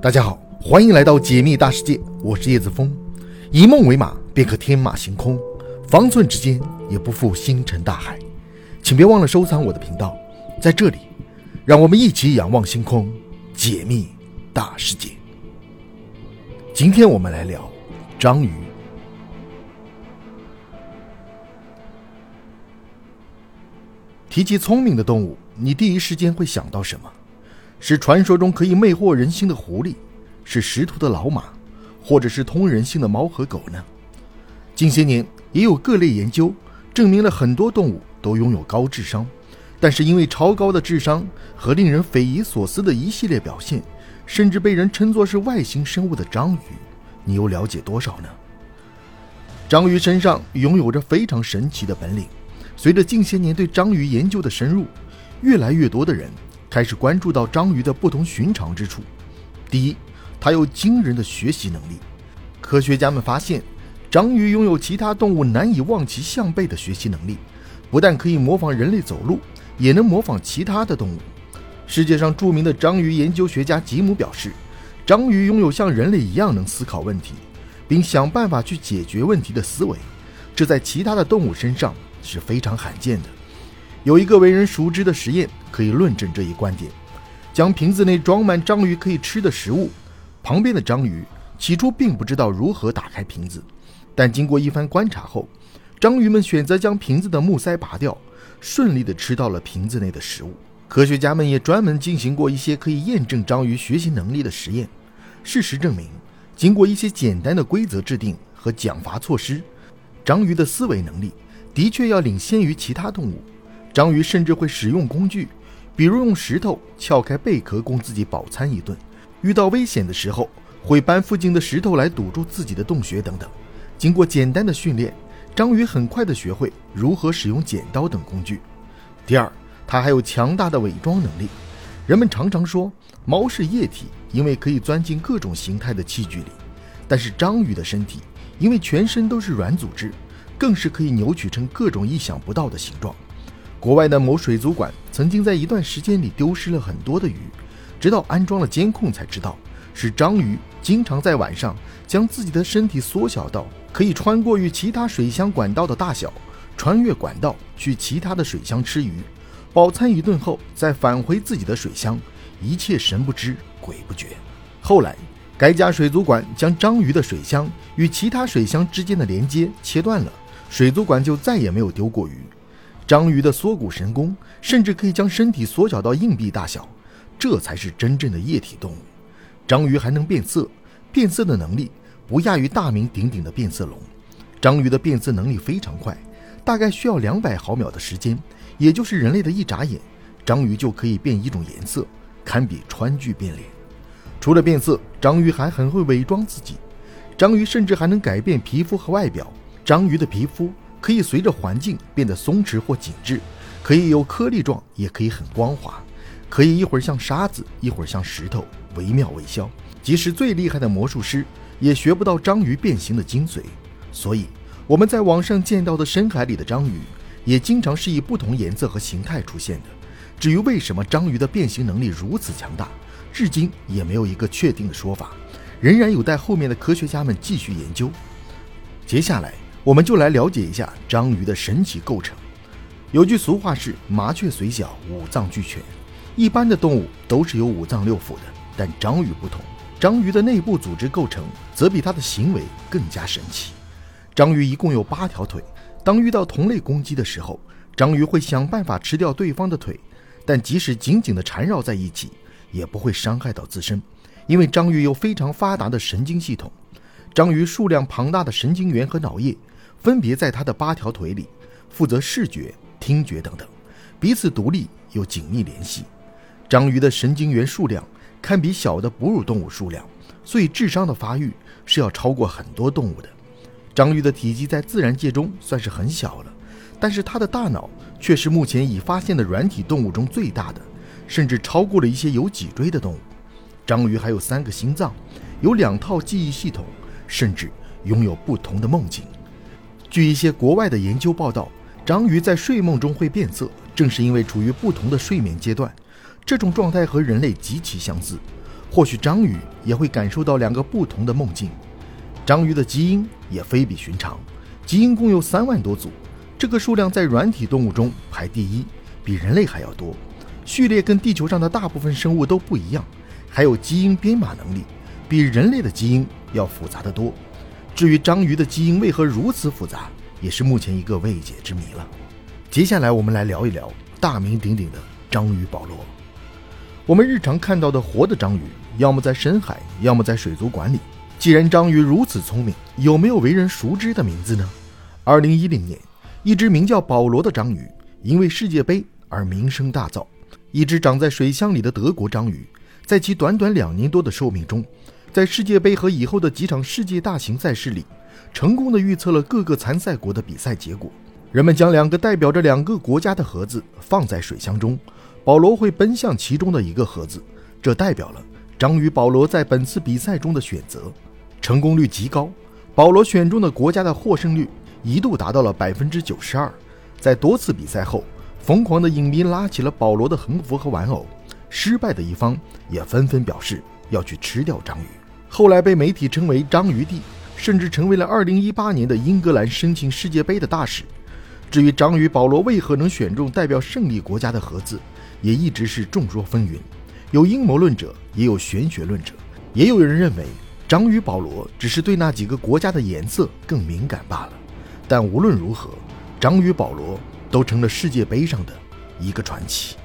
大家好，欢迎来到解密大世界，我是叶子峰。以梦为马，便可天马行空，方寸之间也不负星辰大海。请别忘了收藏我的频道，在这里，让我们一起仰望星空，解密大世界。今天我们来聊章鱼。提起聪明的动物，你第一时间会想到什么？是传说中可以魅惑人心的狐狸，是识途的老马，或者是通人性的猫和狗呢？近些年也有各类研究证明了很多动物都拥有高智商，但是因为超高的智商和令人匪夷所思的一系列表现，甚至被人称作是外星生物的章鱼，你又了解多少呢？章鱼身上拥有着非常神奇的本领。随着近些年对章鱼研究的深入，越来越多的人。开始关注到章鱼的不同寻常之处。第一，它有惊人的学习能力。科学家们发现，章鱼拥有其他动物难以望其项背的学习能力，不但可以模仿人类走路，也能模仿其他的动物。世界上著名的章鱼研究学家吉姆表示，章鱼拥有像人类一样能思考问题，并想办法去解决问题的思维，这在其他的动物身上是非常罕见的。有一个为人熟知的实验可以论证这一观点：将瓶子内装满章鱼可以吃的食物，旁边的章鱼起初并不知道如何打开瓶子，但经过一番观察后，章鱼们选择将瓶子的木塞拔掉，顺利地吃到了瓶子内的食物。科学家们也专门进行过一些可以验证章鱼学习能力的实验。事实证明，经过一些简单的规则制定和奖罚措施，章鱼的思维能力的确要领先于其他动物。章鱼甚至会使用工具，比如用石头撬开贝壳供自己饱餐一顿；遇到危险的时候，会搬附近的石头来堵住自己的洞穴等等。经过简单的训练，章鱼很快地学会如何使用剪刀等工具。第二，它还有强大的伪装能力。人们常常说猫是液体，因为可以钻进各种形态的器具里，但是章鱼的身体因为全身都是软组织，更是可以扭曲成各种意想不到的形状。国外的某水族馆曾经在一段时间里丢失了很多的鱼，直到安装了监控才知道，是章鱼经常在晚上将自己的身体缩小到可以穿过与其他水箱管道的大小，穿越管道去其他的水箱吃鱼，饱餐一顿后再返回自己的水箱，一切神不知鬼不觉。后来，该家水族馆将章鱼的水箱与其他水箱之间的连接切断了，水族馆就再也没有丢过鱼。章鱼的缩骨神功，甚至可以将身体缩小到硬币大小，这才是真正的液体动物。章鱼还能变色，变色的能力不亚于大名鼎鼎的变色龙。章鱼的变色能力非常快，大概需要两百毫秒的时间，也就是人类的一眨眼，章鱼就可以变一种颜色，堪比川剧变脸。除了变色，章鱼还很会伪装自己。章鱼甚至还能改变皮肤和外表。章鱼的皮肤。可以随着环境变得松弛或紧致，可以有颗粒状，也可以很光滑，可以一会儿像沙子，一会儿像石头，惟妙惟肖。即使最厉害的魔术师也学不到章鱼变形的精髓。所以我们在网上见到的深海里的章鱼，也经常是以不同颜色和形态出现的。至于为什么章鱼的变形能力如此强大，至今也没有一个确定的说法，仍然有待后面的科学家们继续研究。接下来。我们就来了解一下章鱼的神奇构成。有句俗话是“麻雀虽小，五脏俱全”。一般的动物都是有五脏六腑的，但章鱼不同。章鱼的内部组织构成则比它的行为更加神奇。章鱼一共有八条腿。当遇到同类攻击的时候，章鱼会想办法吃掉对方的腿，但即使紧紧地缠绕在一起，也不会伤害到自身，因为章鱼有非常发达的神经系统。章鱼数量庞大的神经元和脑叶。分别在它的八条腿里，负责视觉、听觉等等，彼此独立又紧密联系。章鱼的神经元数量堪比小的哺乳动物数量，所以智商的发育是要超过很多动物的。章鱼的体积在自然界中算是很小了，但是它的大脑却是目前已发现的软体动物中最大的，甚至超过了一些有脊椎的动物。章鱼还有三个心脏，有两套记忆系统，甚至拥有不同的梦境。据一些国外的研究报道，章鱼在睡梦中会变色，正是因为处于不同的睡眠阶段。这种状态和人类极其相似。或许章鱼也会感受到两个不同的梦境。章鱼的基因也非比寻常，基因共有三万多组，这个数量在软体动物中排第一，比人类还要多。序列跟地球上的大部分生物都不一样，还有基因编码能力，比人类的基因要复杂得多。至于章鱼的基因为何如此复杂，也是目前一个未解之谜了。接下来我们来聊一聊大名鼎鼎的章鱼保罗。我们日常看到的活的章鱼，要么在深海，要么在水族馆里。既然章鱼如此聪明，有没有为人熟知的名字呢？二零一零年，一只名叫保罗的章鱼因为世界杯而名声大噪。一只长在水箱里的德国章鱼，在其短短两年多的寿命中，在世界杯和以后的几场世界大型赛事里，成功的预测了各个参赛国的比赛结果。人们将两个代表着两个国家的盒子放在水箱中，保罗会奔向其中的一个盒子，这代表了章鱼保罗在本次比赛中的选择。成功率极高，保罗选中的国家的获胜率一度达到了百分之九十二。在多次比赛后，疯狂的影迷拉起了保罗的横幅和玩偶，失败的一方也纷纷表示要去吃掉章鱼。后来被媒体称为“章鱼帝”，甚至成为了二零一八年的英格兰申请世界杯的大使。至于章鱼保罗为何能选中代表胜利国家的盒子，也一直是众说纷纭。有阴谋论者，也有玄学论者，也有人认为。章鱼保罗只是对那几个国家的颜色更敏感罢了，但无论如何，章鱼保罗都成了世界杯上的一个传奇。